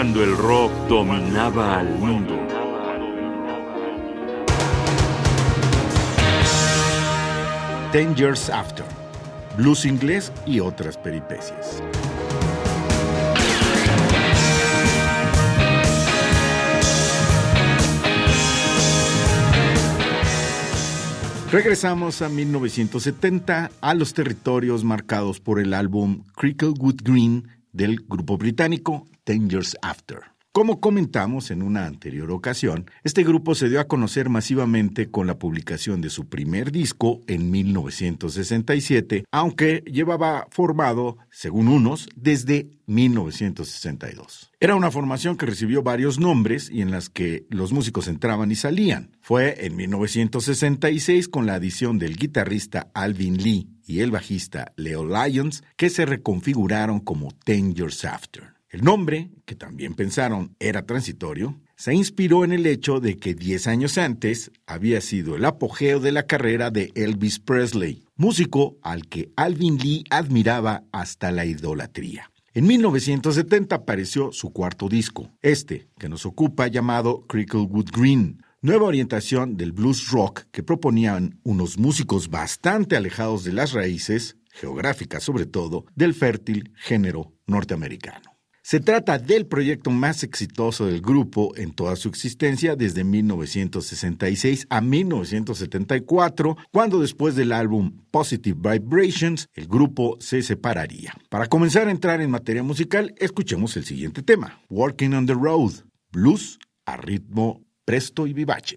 cuando el rock dominaba al mundo. Ten Years After, blues inglés y otras peripecias. Regresamos a 1970 a los territorios marcados por el álbum Cricklewood Green del grupo británico Ten Years After. Como comentamos en una anterior ocasión, este grupo se dio a conocer masivamente con la publicación de su primer disco en 1967, aunque llevaba formado, según unos, desde 1962. Era una formación que recibió varios nombres y en las que los músicos entraban y salían. Fue en 1966 con la adición del guitarrista Alvin Lee y el bajista Leo Lyons que se reconfiguraron como Ten Years After. El nombre, que también pensaron era transitorio, se inspiró en el hecho de que 10 años antes había sido el apogeo de la carrera de Elvis Presley, músico al que Alvin Lee admiraba hasta la idolatría. En 1970 apareció su cuarto disco, este que nos ocupa llamado Cricklewood Green, nueva orientación del blues rock que proponían unos músicos bastante alejados de las raíces, geográficas sobre todo, del fértil género norteamericano. Se trata del proyecto más exitoso del grupo en toda su existencia desde 1966 a 1974, cuando después del álbum Positive Vibrations, el grupo se separaría. Para comenzar a entrar en materia musical, escuchemos el siguiente tema, Working on the Road, blues a ritmo presto y vivace.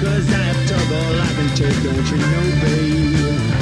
Cause I have trouble, I can take. don't you know, babe?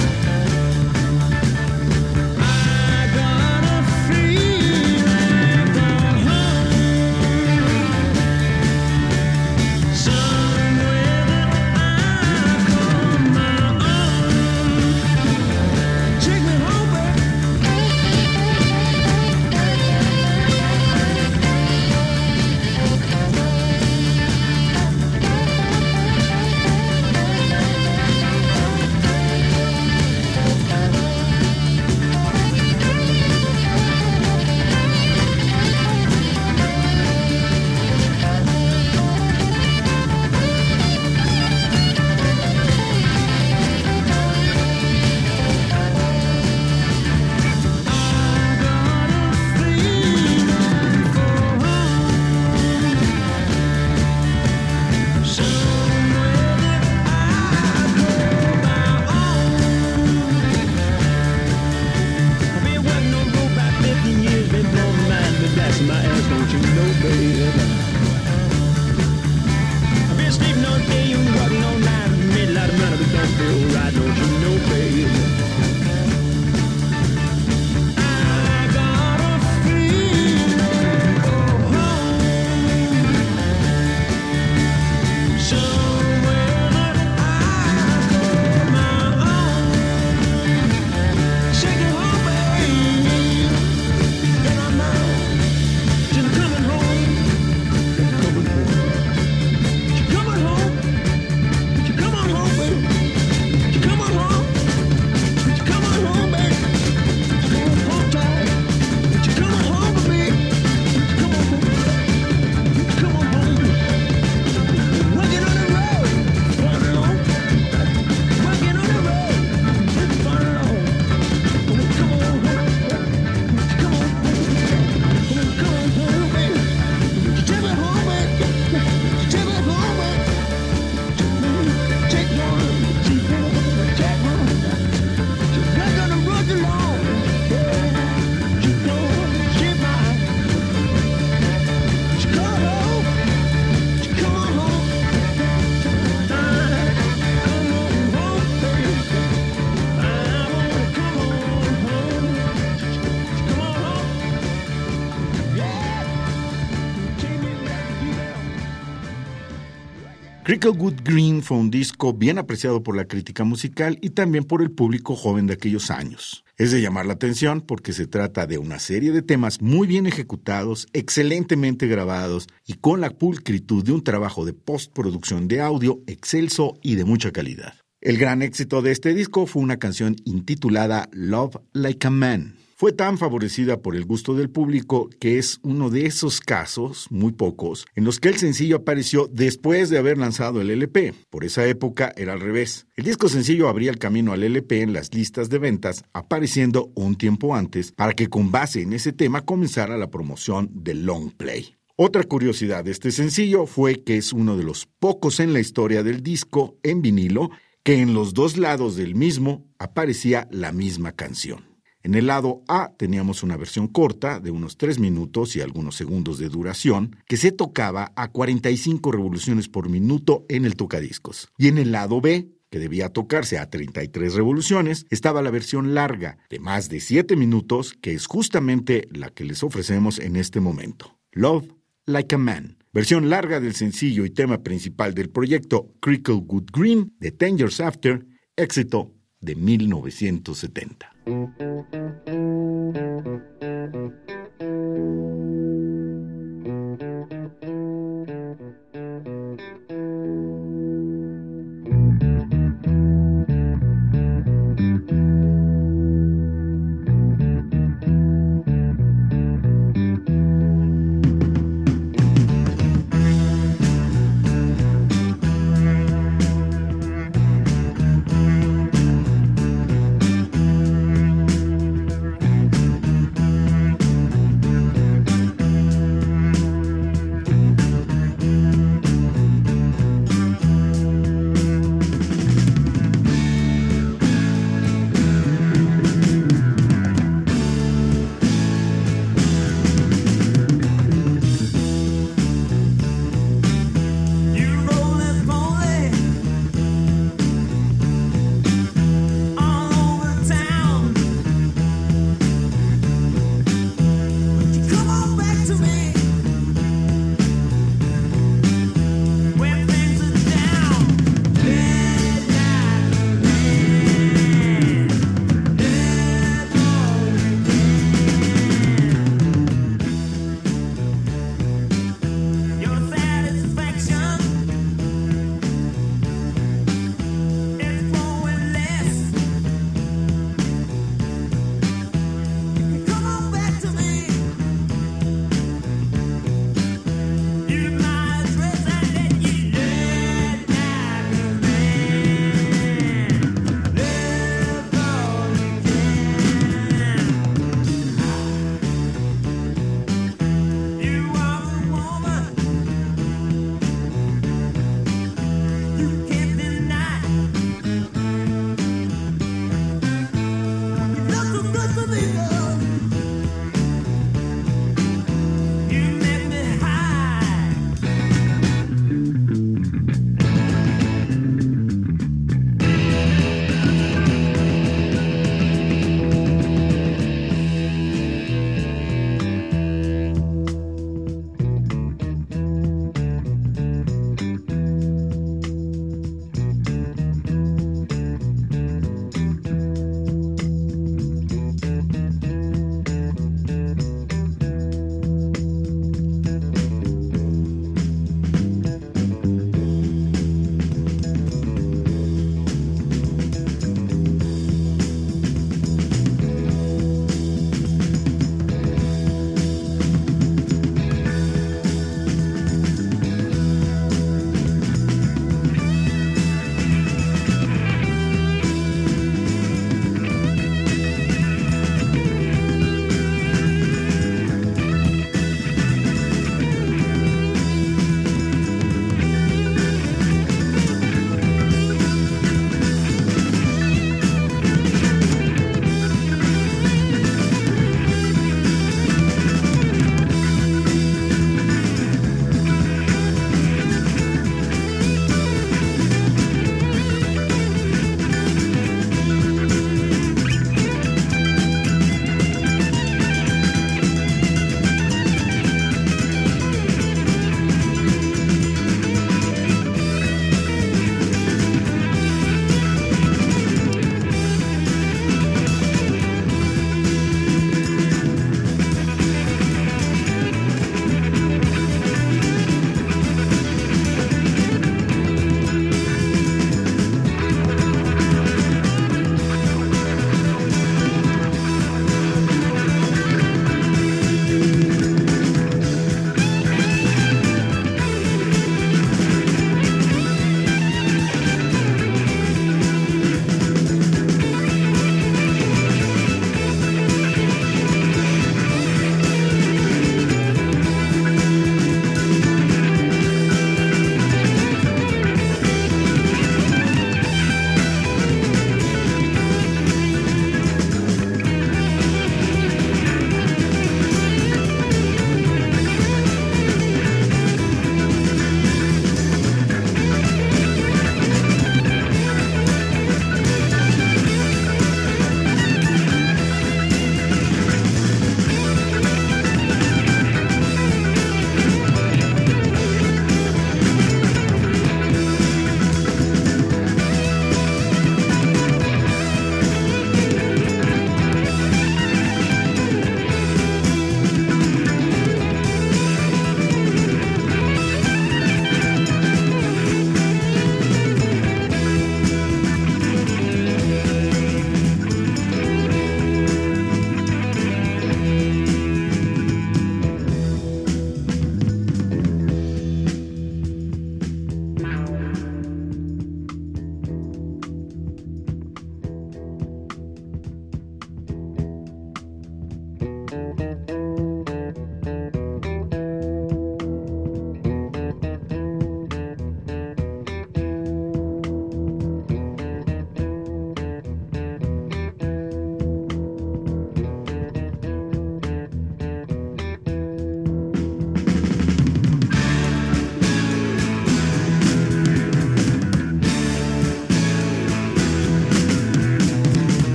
Cricklewood Green fue un disco bien apreciado por la crítica musical y también por el público joven de aquellos años. Es de llamar la atención porque se trata de una serie de temas muy bien ejecutados, excelentemente grabados y con la pulcritud de un trabajo de postproducción de audio excelso y de mucha calidad. El gran éxito de este disco fue una canción intitulada Love Like a Man fue tan favorecida por el gusto del público que es uno de esos casos, muy pocos, en los que el sencillo apareció después de haber lanzado el LP. Por esa época era al revés. El disco sencillo abría el camino al LP en las listas de ventas, apareciendo un tiempo antes para que con base en ese tema comenzara la promoción del long play. Otra curiosidad de este sencillo fue que es uno de los pocos en la historia del disco en vinilo que en los dos lados del mismo aparecía la misma canción. En el lado A teníamos una versión corta de unos 3 minutos y algunos segundos de duración que se tocaba a 45 revoluciones por minuto en el tocadiscos. Y en el lado B, que debía tocarse a 33 revoluciones, estaba la versión larga de más de 7 minutos que es justamente la que les ofrecemos en este momento. Love Like a Man, versión larga del sencillo y tema principal del proyecto Cricklewood Green de Ten Years After, éxito de 1970. Ten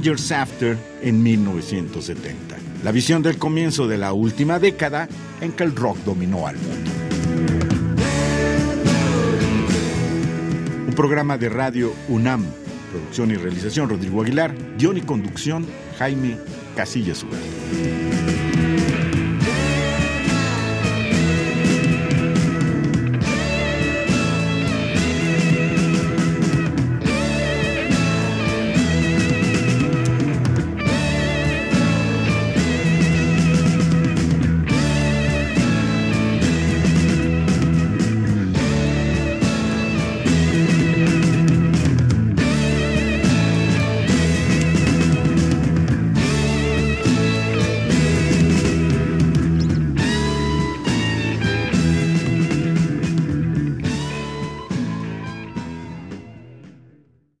Years After en 1970. La visión del comienzo de la última década en que el rock dominó al mundo. Un programa de radio UNAM. Producción y realización Rodrigo Aguilar. Guión y conducción Jaime Casillas Ugarte.